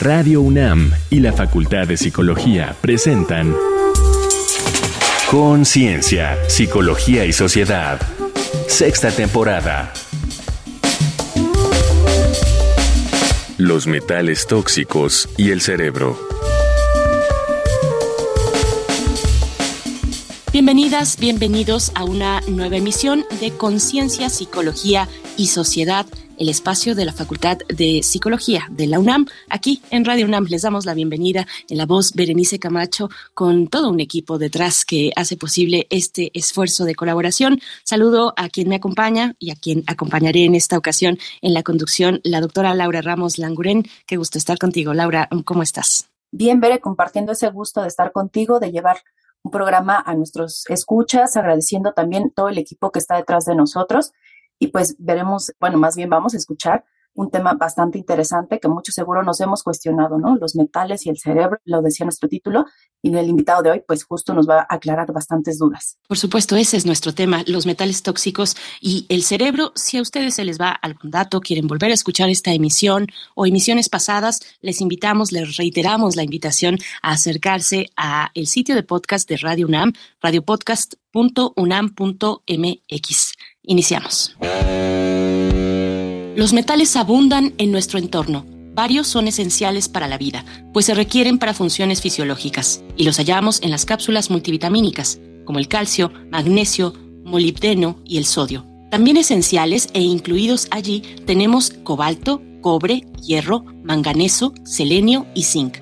Radio UNAM y la Facultad de Psicología presentan Conciencia, Psicología y Sociedad. Sexta temporada. Los metales tóxicos y el cerebro. Bienvenidas, bienvenidos a una nueva emisión de Conciencia, Psicología y Sociedad el espacio de la Facultad de Psicología de la UNAM. Aquí en Radio UNAM les damos la bienvenida en la voz Berenice Camacho con todo un equipo detrás que hace posible este esfuerzo de colaboración. Saludo a quien me acompaña y a quien acompañaré en esta ocasión en la conducción, la doctora Laura Ramos Languren. Qué gusto estar contigo. Laura, ¿cómo estás? Bien, Bere, compartiendo ese gusto de estar contigo, de llevar un programa a nuestros escuchas, agradeciendo también todo el equipo que está detrás de nosotros y pues veremos, bueno, más bien vamos a escuchar un tema bastante interesante que mucho seguro nos hemos cuestionado, ¿no? Los metales y el cerebro, lo decía nuestro título, y el invitado de hoy, pues justo nos va a aclarar bastantes dudas. Por supuesto, ese es nuestro tema, los metales tóxicos y el cerebro. Si a ustedes se les va algún dato, quieren volver a escuchar esta emisión o emisiones pasadas, les invitamos, les reiteramos la invitación a acercarse a el sitio de podcast de Radio UNAM, radiopodcast.unam.mx. Iniciamos. Los metales abundan en nuestro entorno. Varios son esenciales para la vida, pues se requieren para funciones fisiológicas, y los hallamos en las cápsulas multivitamínicas, como el calcio, magnesio, molibdeno y el sodio. También esenciales e incluidos allí tenemos cobalto, cobre, hierro, manganeso, selenio y zinc,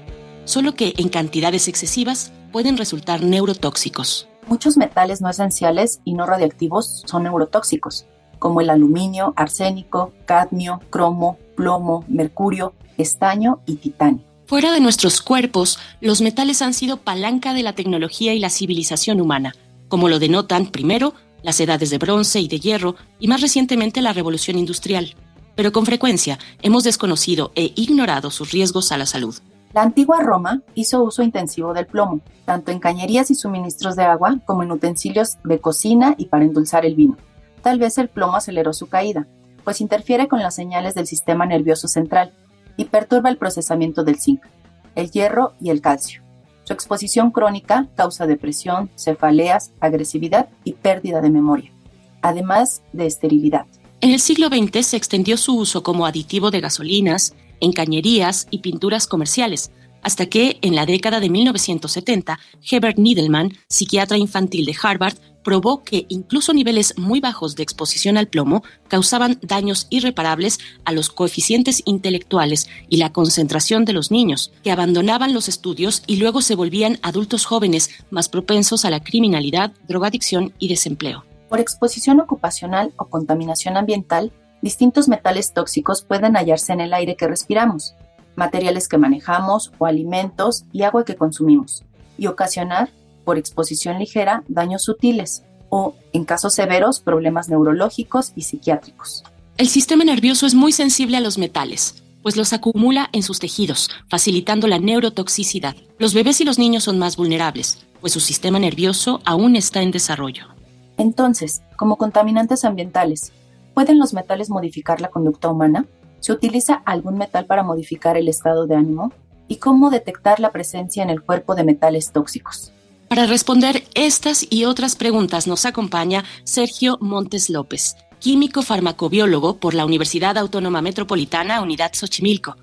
solo que en cantidades excesivas pueden resultar neurotóxicos. Muchos metales no esenciales y no radiactivos son neurotóxicos, como el aluminio, arsénico, cadmio, cromo, plomo, mercurio, estaño y titanio. Fuera de nuestros cuerpos, los metales han sido palanca de la tecnología y la civilización humana, como lo denotan primero las edades de bronce y de hierro y más recientemente la revolución industrial. Pero con frecuencia hemos desconocido e ignorado sus riesgos a la salud. La antigua Roma hizo uso intensivo del plomo, tanto en cañerías y suministros de agua como en utensilios de cocina y para endulzar el vino. Tal vez el plomo aceleró su caída, pues interfiere con las señales del sistema nervioso central y perturba el procesamiento del zinc, el hierro y el calcio. Su exposición crónica causa depresión, cefaleas, agresividad y pérdida de memoria, además de esterilidad. En el siglo XX se extendió su uso como aditivo de gasolinas, en cañerías y pinturas comerciales, hasta que, en la década de 1970, Herbert Niedelman, psiquiatra infantil de Harvard, probó que incluso niveles muy bajos de exposición al plomo causaban daños irreparables a los coeficientes intelectuales y la concentración de los niños, que abandonaban los estudios y luego se volvían adultos jóvenes más propensos a la criminalidad, drogadicción y desempleo. Por exposición ocupacional o contaminación ambiental, distintos metales tóxicos pueden hallarse en el aire que respiramos, materiales que manejamos o alimentos y agua que consumimos, y ocasionar, por exposición ligera, daños sutiles o, en casos severos, problemas neurológicos y psiquiátricos. El sistema nervioso es muy sensible a los metales, pues los acumula en sus tejidos, facilitando la neurotoxicidad. Los bebés y los niños son más vulnerables, pues su sistema nervioso aún está en desarrollo. Entonces, como contaminantes ambientales, ¿Pueden los metales modificar la conducta humana? ¿Se utiliza algún metal para modificar el estado de ánimo? ¿Y cómo detectar la presencia en el cuerpo de metales tóxicos? Para responder estas y otras preguntas nos acompaña Sergio Montes López, químico farmacobiólogo por la Universidad Autónoma Metropolitana Unidad Xochimilco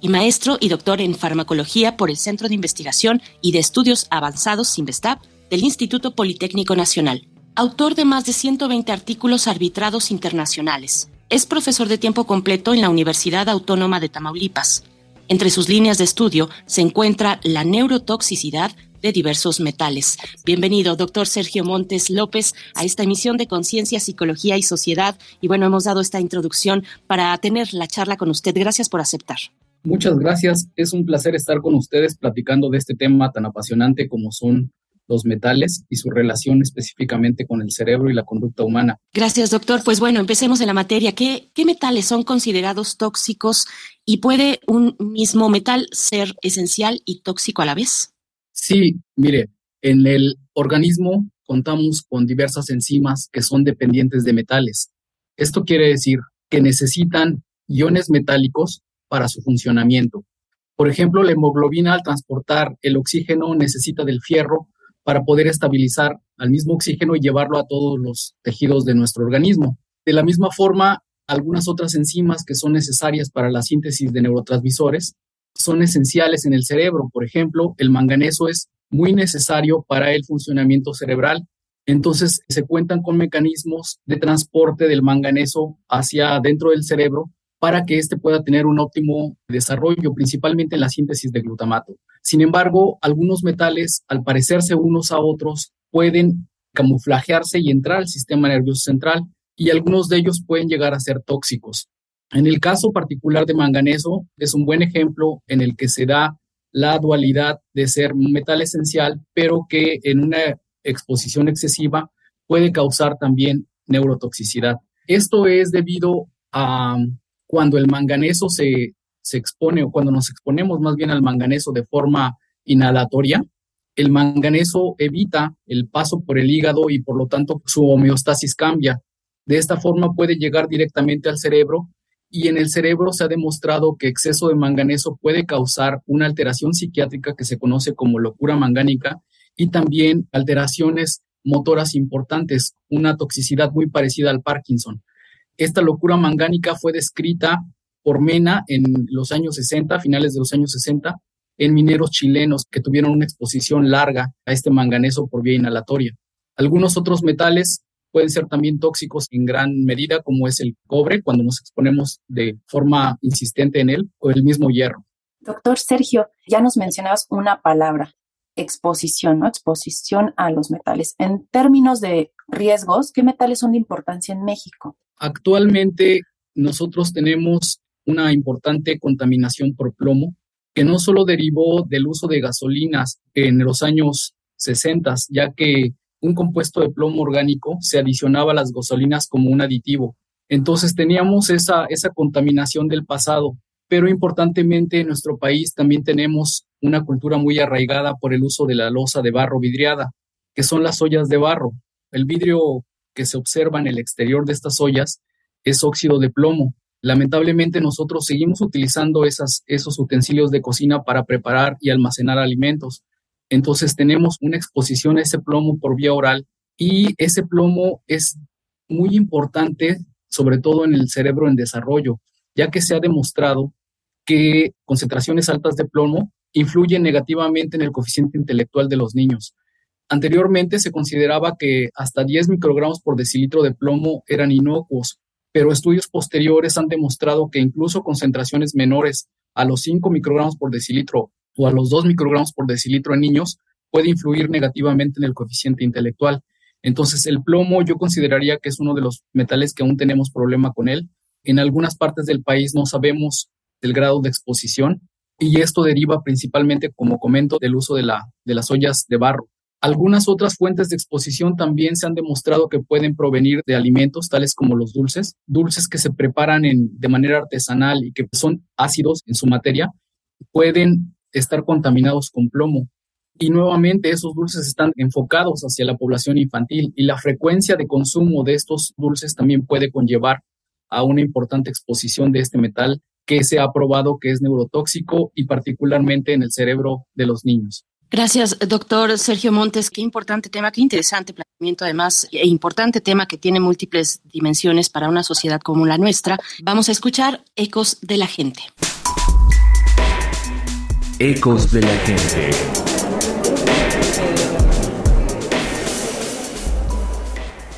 y maestro y doctor en farmacología por el Centro de Investigación y de Estudios Avanzados Investap del Instituto Politécnico Nacional autor de más de 120 artículos arbitrados internacionales. Es profesor de tiempo completo en la Universidad Autónoma de Tamaulipas. Entre sus líneas de estudio se encuentra la neurotoxicidad de diversos metales. Bienvenido, doctor Sergio Montes López, a esta emisión de Conciencia, Psicología y Sociedad. Y bueno, hemos dado esta introducción para tener la charla con usted. Gracias por aceptar. Muchas gracias. Es un placer estar con ustedes platicando de este tema tan apasionante como son los metales y su relación específicamente con el cerebro y la conducta humana. Gracias, doctor. Pues bueno, empecemos en la materia. ¿Qué, qué metales son considerados tóxicos y puede un mismo metal ser esencial y tóxico a la vez? Sí, mire, en el organismo contamos con diversas enzimas que son dependientes de metales. Esto quiere decir que necesitan iones metálicos para su funcionamiento. Por ejemplo, la hemoglobina al transportar el oxígeno necesita del fierro para poder estabilizar al mismo oxígeno y llevarlo a todos los tejidos de nuestro organismo. De la misma forma, algunas otras enzimas que son necesarias para la síntesis de neurotransmisores son esenciales en el cerebro. Por ejemplo, el manganeso es muy necesario para el funcionamiento cerebral. Entonces, se cuentan con mecanismos de transporte del manganeso hacia dentro del cerebro para que éste pueda tener un óptimo desarrollo, principalmente en la síntesis de glutamato. Sin embargo, algunos metales, al parecerse unos a otros, pueden camuflajearse y entrar al sistema nervioso central y algunos de ellos pueden llegar a ser tóxicos. En el caso particular de manganeso, es un buen ejemplo en el que se da la dualidad de ser un metal esencial, pero que en una exposición excesiva puede causar también neurotoxicidad. Esto es debido a cuando el manganeso se, se expone o cuando nos exponemos más bien al manganeso de forma inhalatoria, el manganeso evita el paso por el hígado y por lo tanto su homeostasis cambia. De esta forma puede llegar directamente al cerebro y en el cerebro se ha demostrado que exceso de manganeso puede causar una alteración psiquiátrica que se conoce como locura mangánica y también alteraciones motoras importantes, una toxicidad muy parecida al Parkinson. Esta locura mangánica fue descrita por Mena en los años 60, finales de los años 60, en mineros chilenos que tuvieron una exposición larga a este manganeso por vía inhalatoria. Algunos otros metales pueden ser también tóxicos en gran medida, como es el cobre, cuando nos exponemos de forma insistente en él, o el mismo hierro. Doctor Sergio, ya nos mencionabas una palabra, exposición, ¿no? Exposición a los metales. En términos de riesgos, ¿qué metales son de importancia en México? Actualmente nosotros tenemos una importante contaminación por plomo que no solo derivó del uso de gasolinas en los años 60, ya que un compuesto de plomo orgánico se adicionaba a las gasolinas como un aditivo. Entonces teníamos esa, esa contaminación del pasado, pero importantemente en nuestro país también tenemos una cultura muy arraigada por el uso de la losa de barro vidriada, que son las ollas de barro. El vidrio que se observa en el exterior de estas ollas es óxido de plomo. Lamentablemente nosotros seguimos utilizando esos utensilios de cocina para preparar y almacenar alimentos. Entonces tenemos una exposición a ese plomo por vía oral y ese plomo es muy importante, sobre todo en el cerebro en desarrollo, ya que se ha demostrado que concentraciones altas de plomo influyen negativamente en el coeficiente intelectual de los niños. Anteriormente se consideraba que hasta 10 microgramos por decilitro de plomo eran inocuos, pero estudios posteriores han demostrado que incluso concentraciones menores a los 5 microgramos por decilitro o a los 2 microgramos por decilitro en niños puede influir negativamente en el coeficiente intelectual. Entonces, el plomo yo consideraría que es uno de los metales que aún tenemos problema con él. En algunas partes del país no sabemos el grado de exposición y esto deriva principalmente, como comento, del uso de, la, de las ollas de barro. Algunas otras fuentes de exposición también se han demostrado que pueden provenir de alimentos tales como los dulces, dulces que se preparan en, de manera artesanal y que son ácidos en su materia, pueden estar contaminados con plomo. Y nuevamente esos dulces están enfocados hacia la población infantil y la frecuencia de consumo de estos dulces también puede conllevar a una importante exposición de este metal que se ha probado que es neurotóxico y particularmente en el cerebro de los niños. Gracias, doctor Sergio Montes. Qué importante tema, qué interesante planteamiento, además, e importante tema que tiene múltiples dimensiones para una sociedad como la nuestra. Vamos a escuchar Ecos de la Gente. Ecos de la Gente.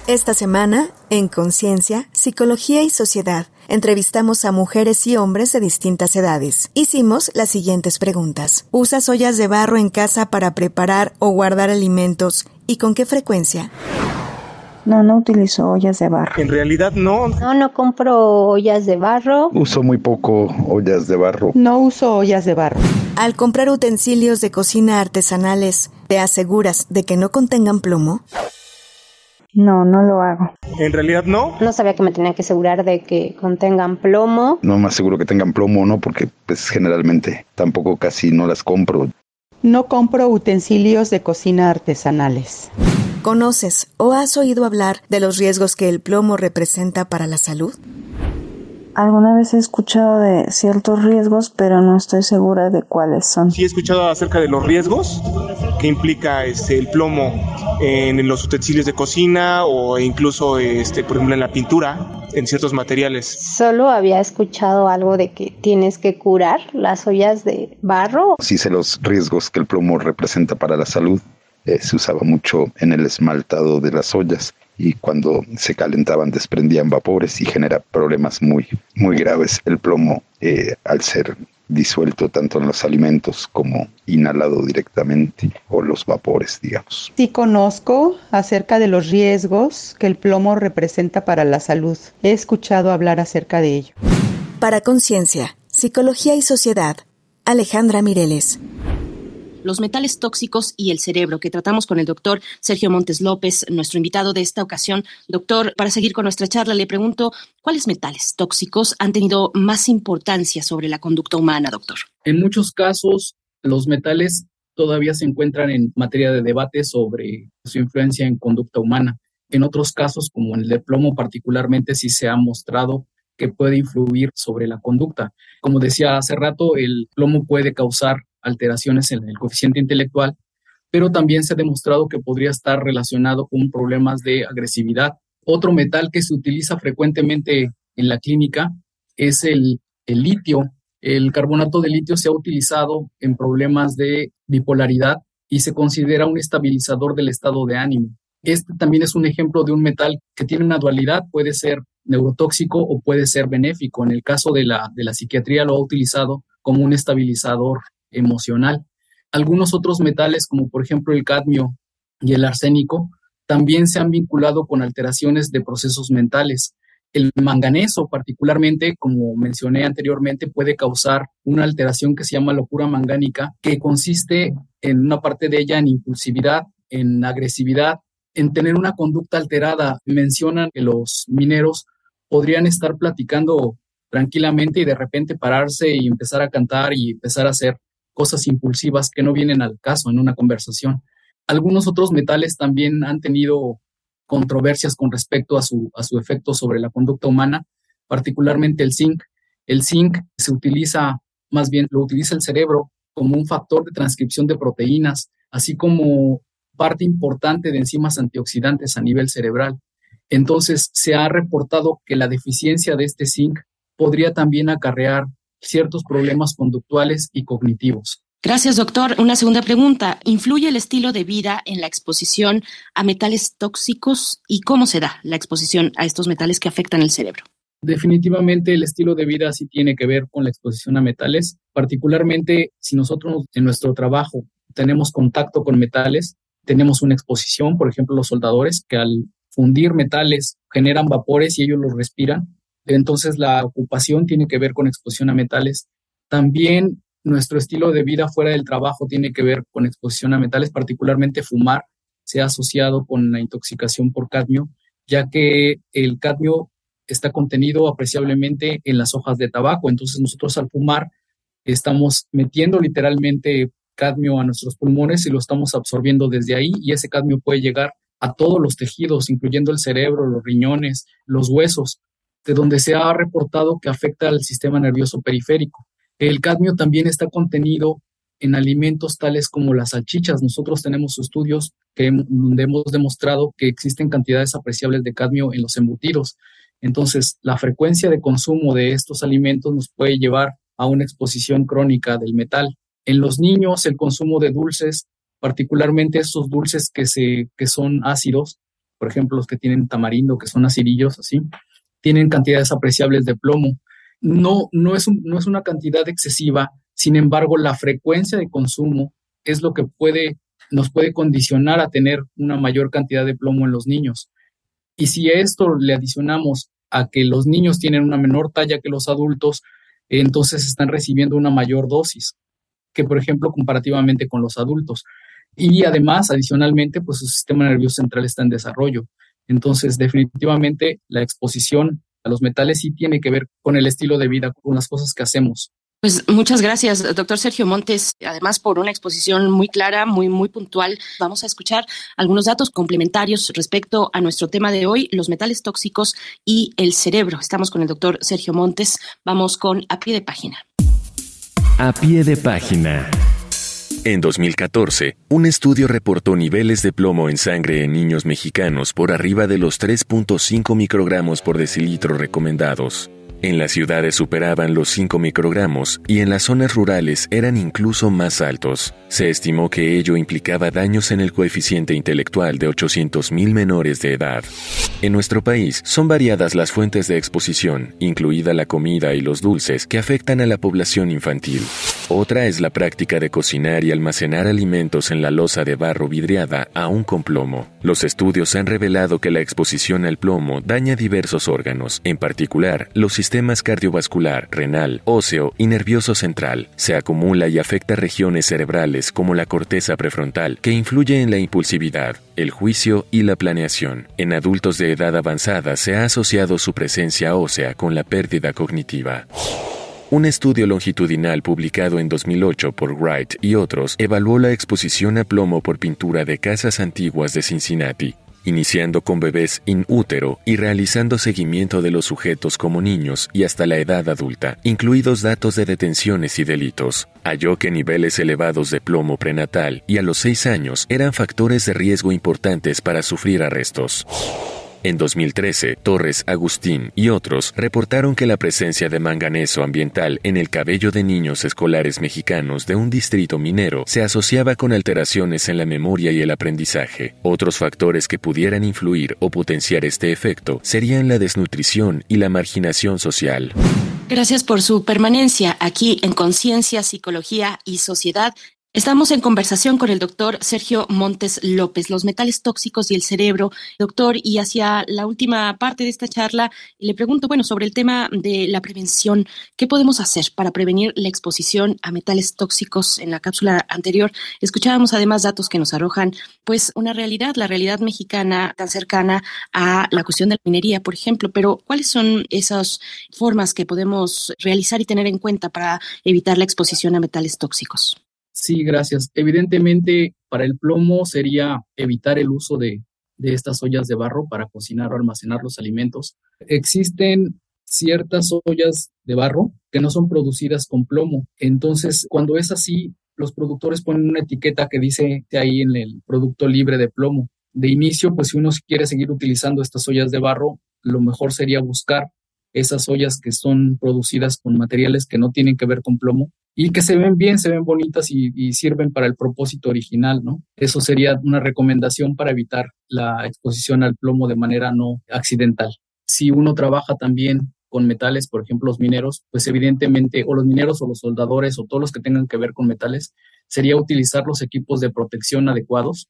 Esta semana, en Conciencia, Psicología y Sociedad, entrevistamos a mujeres y hombres de distintas edades. Hicimos las siguientes preguntas. ¿Usas ollas de barro en casa para preparar o guardar alimentos y con qué frecuencia? No, no utilizo ollas de barro. En realidad no. No, no compro ollas de barro. Uso muy poco ollas de barro. No uso ollas de barro. Al comprar utensilios de cocina artesanales, ¿te aseguras de que no contengan plomo? No, no lo hago. En realidad no. No sabía que me tenía que asegurar de que contengan plomo. No me aseguro que tengan plomo, ¿no? Porque pues generalmente tampoco casi no las compro. No compro utensilios de cocina artesanales. ¿Conoces o has oído hablar de los riesgos que el plomo representa para la salud? Alguna vez he escuchado de ciertos riesgos, pero no estoy segura de cuáles son. Sí he escuchado acerca de los riesgos que implica este, el plomo en los utensilios de cocina o incluso, este, por ejemplo, en la pintura, en ciertos materiales. Solo había escuchado algo de que tienes que curar las ollas de barro. Sí sé los riesgos que el plomo representa para la salud. Eh, se usaba mucho en el esmaltado de las ollas y cuando se calentaban desprendían vapores y genera problemas muy, muy graves el plomo eh, al ser disuelto tanto en los alimentos como inhalado directamente o los vapores, digamos. Sí conozco acerca de los riesgos que el plomo representa para la salud. He escuchado hablar acerca de ello. Para Conciencia, Psicología y Sociedad, Alejandra Mireles los metales tóxicos y el cerebro, que tratamos con el doctor Sergio Montes López, nuestro invitado de esta ocasión. Doctor, para seguir con nuestra charla, le pregunto, ¿cuáles metales tóxicos han tenido más importancia sobre la conducta humana, doctor? En muchos casos, los metales todavía se encuentran en materia de debate sobre su influencia en conducta humana. En otros casos, como en el de plomo particularmente, sí se ha mostrado que puede influir sobre la conducta. Como decía hace rato, el plomo puede causar alteraciones en el coeficiente intelectual, pero también se ha demostrado que podría estar relacionado con problemas de agresividad. Otro metal que se utiliza frecuentemente en la clínica es el, litio. El carbonato de litio se ha utilizado en problemas de bipolaridad y se considera un estabilizador del estado de ánimo. Este también es un ejemplo de un metal que tiene una dualidad, puede ser neurotóxico o puede ser benéfico. En el caso de la, de la psiquiatría lo ha utilizado como un estabilizador emocional. Algunos otros metales, como por ejemplo el cadmio y el arsénico, también se han vinculado con alteraciones de procesos mentales. El manganeso, particularmente, como mencioné anteriormente, puede causar una alteración que se llama locura mangánica, que consiste en una parte de ella en impulsividad, en agresividad, en tener una conducta alterada. Mencionan que los mineros podrían estar platicando tranquilamente y de repente pararse y empezar a cantar y empezar a hacer cosas impulsivas que no vienen al caso en una conversación. Algunos otros metales también han tenido controversias con respecto a su, a su efecto sobre la conducta humana, particularmente el zinc. El zinc se utiliza, más bien lo utiliza el cerebro como un factor de transcripción de proteínas, así como parte importante de enzimas antioxidantes a nivel cerebral. Entonces, se ha reportado que la deficiencia de este zinc podría también acarrear ciertos problemas conductuales y cognitivos. Gracias, doctor. Una segunda pregunta. ¿Influye el estilo de vida en la exposición a metales tóxicos y cómo se da la exposición a estos metales que afectan el cerebro? Definitivamente el estilo de vida sí tiene que ver con la exposición a metales, particularmente si nosotros en nuestro trabajo tenemos contacto con metales, tenemos una exposición, por ejemplo, los soldadores que al fundir metales generan vapores y ellos los respiran, entonces la ocupación tiene que ver con exposición a metales. También nuestro estilo de vida fuera del trabajo tiene que ver con exposición a metales, particularmente fumar se ha asociado con la intoxicación por cadmio, ya que el cadmio está contenido apreciablemente en las hojas de tabaco. Entonces nosotros al fumar estamos metiendo literalmente cadmio a nuestros pulmones y lo estamos absorbiendo desde ahí y ese cadmio puede llegar a todos los tejidos, incluyendo el cerebro, los riñones, los huesos de donde se ha reportado que afecta al sistema nervioso periférico. El cadmio también está contenido en alimentos tales como las salchichas. Nosotros tenemos estudios que, donde hemos demostrado que existen cantidades apreciables de cadmio en los embutidos. Entonces, la frecuencia de consumo de estos alimentos nos puede llevar a una exposición crónica del metal. En los niños, el consumo de dulces, particularmente esos dulces que, se, que son ácidos, por ejemplo, los que tienen tamarindo, que son acidillos, así, tienen cantidades apreciables de plomo. No, no, es no es una cantidad excesiva, sin embargo, la frecuencia de consumo es lo que puede, nos puede condicionar a tener una mayor cantidad de plomo en los niños. Y si a esto le adicionamos a que los niños tienen una menor talla que los adultos, entonces están recibiendo una mayor dosis que, por ejemplo, comparativamente con los adultos. Y además, adicionalmente, pues su sistema nervioso central está en desarrollo. Entonces, definitivamente la exposición a los metales sí tiene que ver con el estilo de vida, con las cosas que hacemos. Pues muchas gracias, doctor Sergio Montes, además por una exposición muy clara, muy, muy puntual. Vamos a escuchar algunos datos complementarios respecto a nuestro tema de hoy, los metales tóxicos y el cerebro. Estamos con el doctor Sergio Montes. Vamos con a pie de página. A pie de página. En 2014, un estudio reportó niveles de plomo en sangre en niños mexicanos por arriba de los 3.5 microgramos por decilitro recomendados. En las ciudades superaban los 5 microgramos y en las zonas rurales eran incluso más altos. Se estimó que ello implicaba daños en el coeficiente intelectual de 800.000 menores de edad. En nuestro país son variadas las fuentes de exposición, incluida la comida y los dulces, que afectan a la población infantil. Otra es la práctica de cocinar y almacenar alimentos en la losa de barro vidriada, aún con plomo. Los estudios han revelado que la exposición al plomo daña diversos órganos, en particular los sistemas sistemas cardiovascular, renal, óseo y nervioso central. Se acumula y afecta regiones cerebrales como la corteza prefrontal, que influye en la impulsividad, el juicio y la planeación. En adultos de edad avanzada se ha asociado su presencia ósea con la pérdida cognitiva. Un estudio longitudinal publicado en 2008 por Wright y otros evaluó la exposición a plomo por pintura de casas antiguas de Cincinnati iniciando con bebés in útero y realizando seguimiento de los sujetos como niños y hasta la edad adulta, incluidos datos de detenciones y delitos. Halló que niveles elevados de plomo prenatal y a los 6 años eran factores de riesgo importantes para sufrir arrestos. En 2013, Torres, Agustín y otros reportaron que la presencia de manganeso ambiental en el cabello de niños escolares mexicanos de un distrito minero se asociaba con alteraciones en la memoria y el aprendizaje. Otros factores que pudieran influir o potenciar este efecto serían la desnutrición y la marginación social. Gracias por su permanencia aquí en Conciencia, Psicología y Sociedad. Estamos en conversación con el doctor Sergio Montes López, los metales tóxicos y el cerebro. Doctor, y hacia la última parte de esta charla, le pregunto, bueno, sobre el tema de la prevención, ¿qué podemos hacer para prevenir la exposición a metales tóxicos? En la cápsula anterior escuchábamos además datos que nos arrojan, pues, una realidad, la realidad mexicana tan cercana a la cuestión de la minería, por ejemplo, pero ¿cuáles son esas formas que podemos realizar y tener en cuenta para evitar la exposición a metales tóxicos? Sí, gracias. Evidentemente, para el plomo sería evitar el uso de, estas ollas de barro para cocinar o almacenar los alimentos. Existen ciertas ollas de barro que no son producidas con plomo. Entonces, cuando es así, los productores ponen una etiqueta que dice ahí en el producto libre de plomo. De inicio, pues si uno quiere seguir utilizando estas ollas de barro, lo mejor sería buscar esas ollas que son producidas con materiales que no tienen que ver con plomo y que se ven bien, se ven bonitas y, sirven para el propósito original, ¿no? Eso sería una recomendación para evitar la exposición al plomo de manera no accidental. Si uno trabaja también con metales, por ejemplo, los mineros, pues evidentemente, o los mineros o los soldadores o todos los que tengan que ver con metales, sería utilizar los equipos de protección adecuados.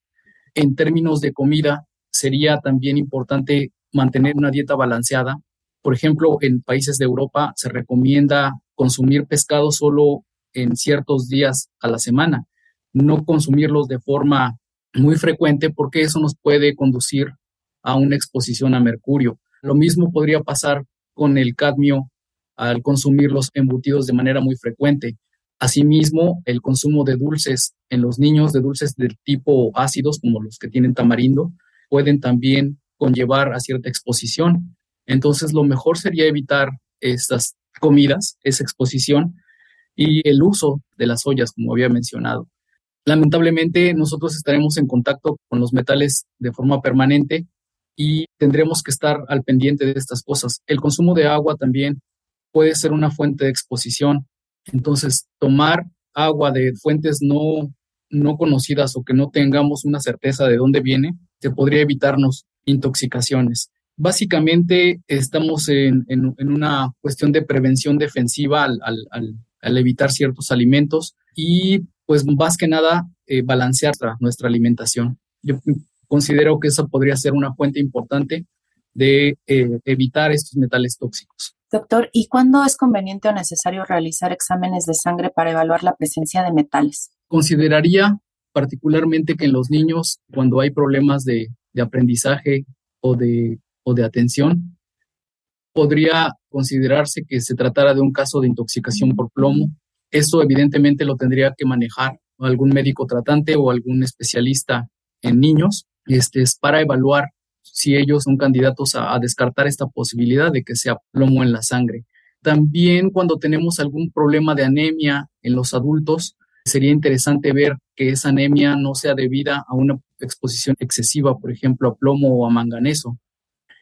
En términos de comida, sería también importante mantener una dieta balanceada. Por ejemplo, en países de Europa se recomienda consumir pescado solo en ciertos días a la semana, no consumirlos de forma muy frecuente porque eso nos puede conducir a una exposición a mercurio. Lo mismo podría pasar con el cadmio al consumir los embutidos de manera muy frecuente. Asimismo, el consumo de dulces en los niños, de dulces del tipo ácidos, como los que tienen tamarindo, pueden también conllevar a cierta exposición. Entonces, lo mejor sería evitar estas comidas, esa exposición, y el uso de las ollas, como había mencionado. Lamentablemente, nosotros estaremos en contacto con los metales de forma permanente y tendremos que estar al pendiente de estas cosas. El consumo de agua también puede ser una fuente de exposición. Entonces, tomar agua de fuentes no, no conocidas o que no tengamos una certeza de dónde viene, se podría evitarnos intoxicaciones. Básicamente estamos en, una cuestión de prevención defensiva al, al evitar ciertos alimentos y pues más que nada eh, balancear nuestra alimentación. Yo considero que eso podría ser una fuente importante de eh, evitar estos metales tóxicos. Doctor, ¿y cuándo es conveniente o necesario realizar exámenes de sangre para evaluar la presencia de metales? Consideraría particularmente que en los niños, cuando hay problemas de, de aprendizaje o de, o de atención, podría considerarse que se tratara de un caso de intoxicación por plomo Eso evidentemente lo tendría que manejar algún médico tratante o algún especialista en niños, este es para evaluar si ellos son candidatos a, a descartar esta posibilidad de que sea plomo en la sangre. También cuando tenemos algún problema de anemia en los adultos, sería interesante ver que esa anemia no sea debida a una exposición excesiva, por ejemplo, a plomo o a manganeso.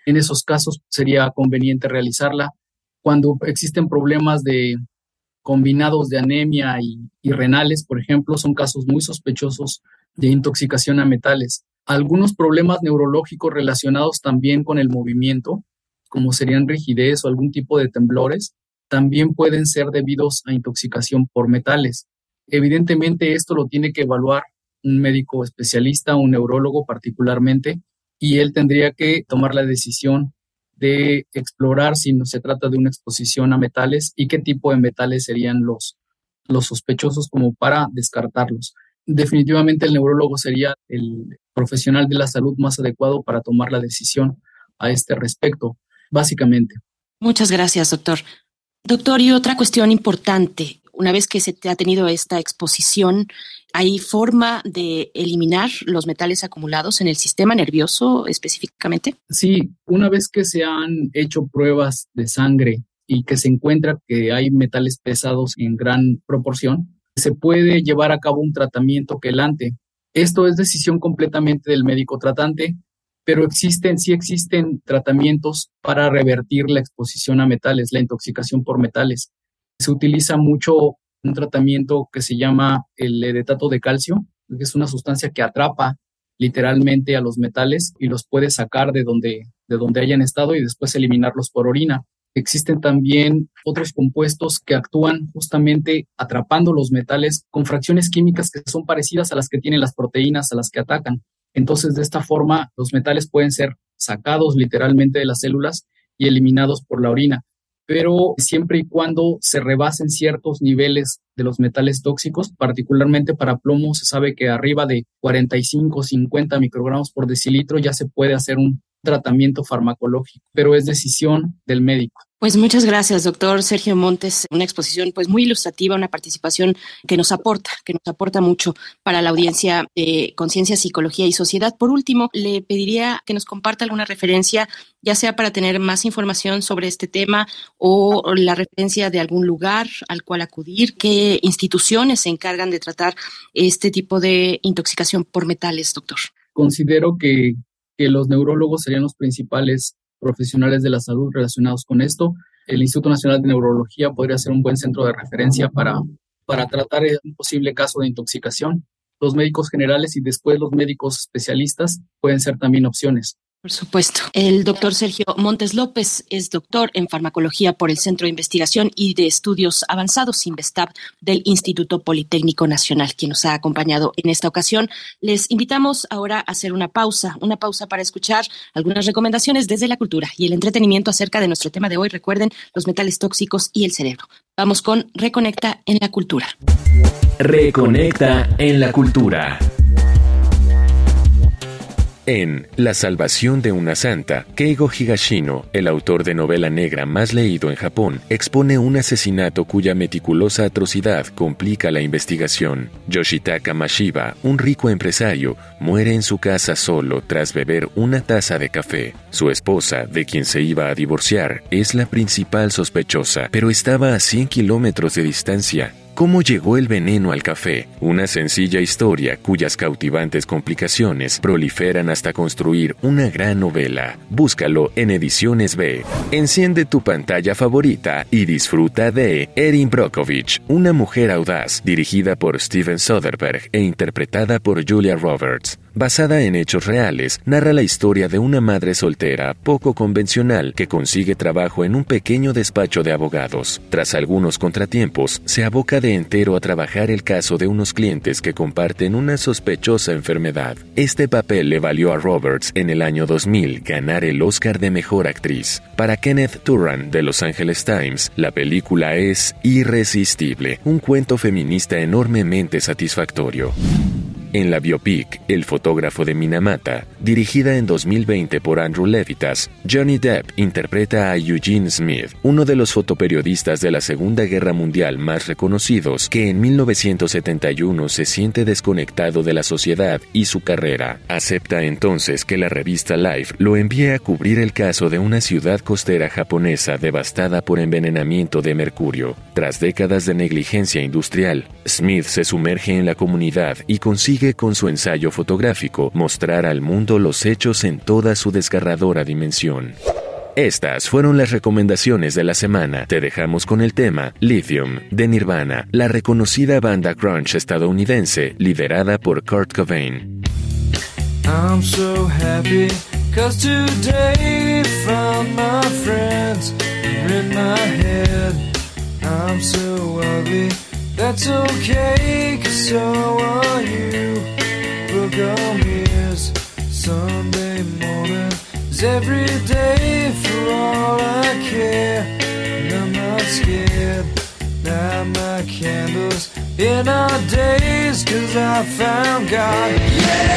En esos casos sería conveniente realizarla. Cuando existen problemas de combinados de anemia y, renales, por ejemplo, son casos muy sospechosos de intoxicación a metales. Algunos problemas neurológicos relacionados también con el movimiento, como serían rigidez o algún tipo de temblores, también pueden ser debidos a intoxicación por metales. Evidentemente esto lo tiene que evaluar un médico especialista, un neurólogo particularmente, y él tendría que tomar la decisión de explorar si no se trata de una exposición a metales y qué tipo de metales serían los, los sospechosos como para descartarlos. Definitivamente el neurólogo sería el profesional de la salud más adecuado para tomar la decisión a este respecto, básicamente. Muchas gracias, doctor. Doctor, y otra cuestión importante una vez que se ha tenido esta exposición, ¿hay forma de eliminar los metales acumulados en el sistema nervioso específicamente? Sí, una vez que se han hecho pruebas de sangre y que se encuentra que hay metales pesados en gran proporción, se puede llevar a cabo un tratamiento quelante. Esto es decisión completamente del médico tratante, pero existen, sí existen tratamientos para revertir la exposición a metales, la intoxicación por metales se utiliza mucho un tratamiento que se llama el edetato de calcio, que es una sustancia que atrapa literalmente a los metales y los puede sacar de donde, de donde hayan estado y después eliminarlos por orina. Existen también otros compuestos que actúan justamente atrapando los metales con fracciones químicas que son parecidas a las que tienen las proteínas a las que atacan. Entonces, de esta forma, los metales pueden ser sacados literalmente de las células y eliminados por la orina pero siempre y cuando se rebasen ciertos niveles de los metales tóxicos, particularmente para plomo, se sabe que arriba de 45, 50 microgramos por decilitro ya se puede hacer un tratamiento farmacológico, pero es decisión del médico. Pues muchas gracias, doctor Sergio Montes. Una exposición pues muy ilustrativa, una participación que nos aporta, que nos aporta mucho para la audiencia de Conciencia, Psicología y Sociedad. Por último, le pediría que nos comparta alguna referencia, ya sea para tener más información sobre este tema o la referencia de algún lugar al cual acudir, qué instituciones se encargan de tratar este tipo de intoxicación por metales, doctor. Considero que, que los neurólogos serían los principales profesionales de la salud relacionados con esto. El Instituto Nacional de Neurología podría ser un buen centro de referencia para, para tratar un posible caso de intoxicación. Los médicos generales y después los médicos especialistas pueden ser también opciones. Por supuesto. El doctor Sergio Montes López es doctor en farmacología por el Centro de Investigación y de Estudios Avanzados Investab del Instituto Politécnico Nacional, quien nos ha acompañado en esta ocasión. Les invitamos ahora a hacer una pausa, una pausa para escuchar algunas recomendaciones desde la cultura y el entretenimiento acerca de nuestro tema de hoy. Recuerden los metales tóxicos y el cerebro. Vamos con Reconecta en la cultura. Reconecta en la cultura. En La salvación de una santa, Keigo Higashino, el autor de novela negra más leído en Japón, expone un asesinato cuya meticulosa atrocidad complica la investigación. Yoshitaka Mashiba, un rico empresario, muere en su casa solo tras beber una taza de café. Su esposa, de quien se iba a divorciar, es la principal sospechosa, pero estaba a 100 kilómetros de distancia ¿Cómo llegó el veneno al café? Una sencilla historia cuyas cautivantes complicaciones proliferan hasta construir una gran novela. Búscalo en Ediciones B. Enciende tu pantalla favorita y disfruta de Erin Brockovich, una mujer audaz, dirigida por Steven Soderbergh e interpretada por Julia Roberts basada en hechos reales, narra la historia de una madre soltera poco convencional que consigue trabajo en un pequeño despacho de abogados. Tras algunos contratiempos, se aboca de entero a trabajar el caso de unos clientes que comparten una sospechosa enfermedad. Este papel le valió a Roberts en el año 2000 ganar el Oscar de Mejor Actriz. Para Kenneth Turan de Los Angeles Times, la película es irresistible, un cuento feminista enormemente satisfactorio. En la biopic El fotógrafo de Minamata, dirigida en 2020 por Andrew Levitas, Johnny Depp interpreta a Eugene Smith, uno de los fotoperiodistas de la Segunda Guerra Mundial más reconocidos, que en 1971 se siente desconectado de la sociedad y su carrera. Acepta entonces que la revista Life lo envíe a cubrir el caso de una ciudad costera japonesa devastada por envenenamiento de mercurio. Tras décadas de negligencia industrial, Smith se sumerge en la comunidad y consigue con su ensayo fotográfico mostrar al mundo los hechos en toda su desgarradora dimensión. Estas fueron las recomendaciones de la semana. Te dejamos con el tema Lithium de Nirvana, la reconocida banda grunge estadounidense liderada por Kurt Cobain. I'm so ugly. That's okay, so are you. Book on Sunday morning is every day for all I care. And I'm not scared. Light my candles in our days, cause I found God. Yeah!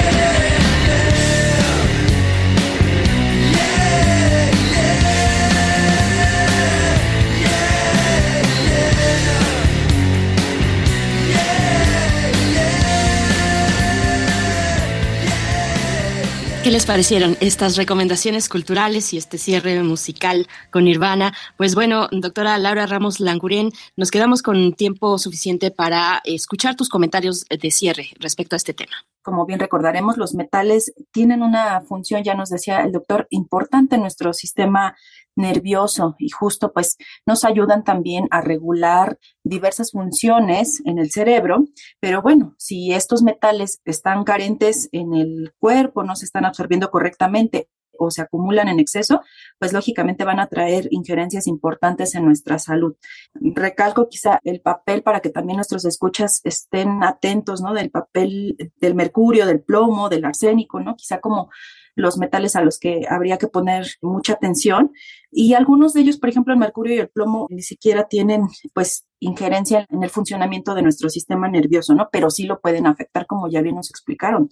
¿Qué les parecieron estas recomendaciones culturales y este cierre musical con Nirvana? Pues bueno, doctora Laura Ramos Langurén, nos quedamos con tiempo suficiente para escuchar tus comentarios de cierre respecto a este tema. Como bien recordaremos, los metales tienen una función, ya nos decía el doctor, importante en nuestro sistema nervioso y justo pues nos ayudan también a regular diversas funciones en el cerebro, pero bueno, si estos metales están carentes en el cuerpo, no se están absorbiendo correctamente o se acumulan en exceso, pues lógicamente van a traer injerencias importantes en nuestra salud. Recalco quizá el papel para que también nuestros escuchas estén atentos, ¿no? Del papel del mercurio, del plomo, del arsénico, ¿no? Quizá como los metales a los que habría que poner mucha atención. Y algunos de ellos, por ejemplo, el mercurio y el plomo, ni siquiera tienen pues injerencia en el funcionamiento de nuestro sistema nervioso, ¿no? Pero sí lo pueden afectar, como ya bien nos explicaron.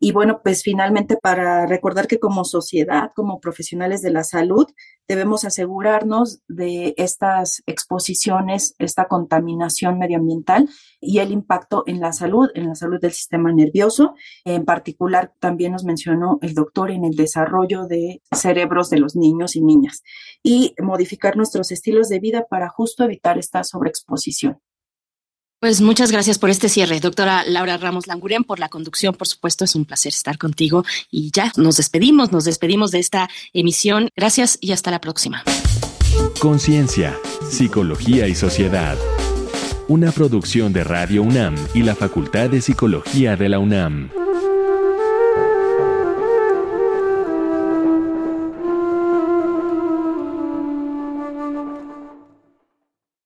Y bueno, pues finalmente para recordar que como sociedad, como profesionales de la salud, debemos asegurarnos de estas exposiciones, esta contaminación medioambiental y el impacto en la salud, en la salud del sistema nervioso. En particular, también nos mencionó el doctor en el desarrollo de cerebros de los niños y niñas y modificar nuestros estilos de vida para justo evitar esta sobreexposición. Pues muchas gracias por este cierre, doctora Laura Ramos Languren, por la conducción. Por supuesto, es un placer estar contigo. Y ya, nos despedimos, nos despedimos de esta emisión. Gracias y hasta la próxima. Conciencia, Psicología y Sociedad. Una producción de Radio UNAM y la Facultad de Psicología de la UNAM.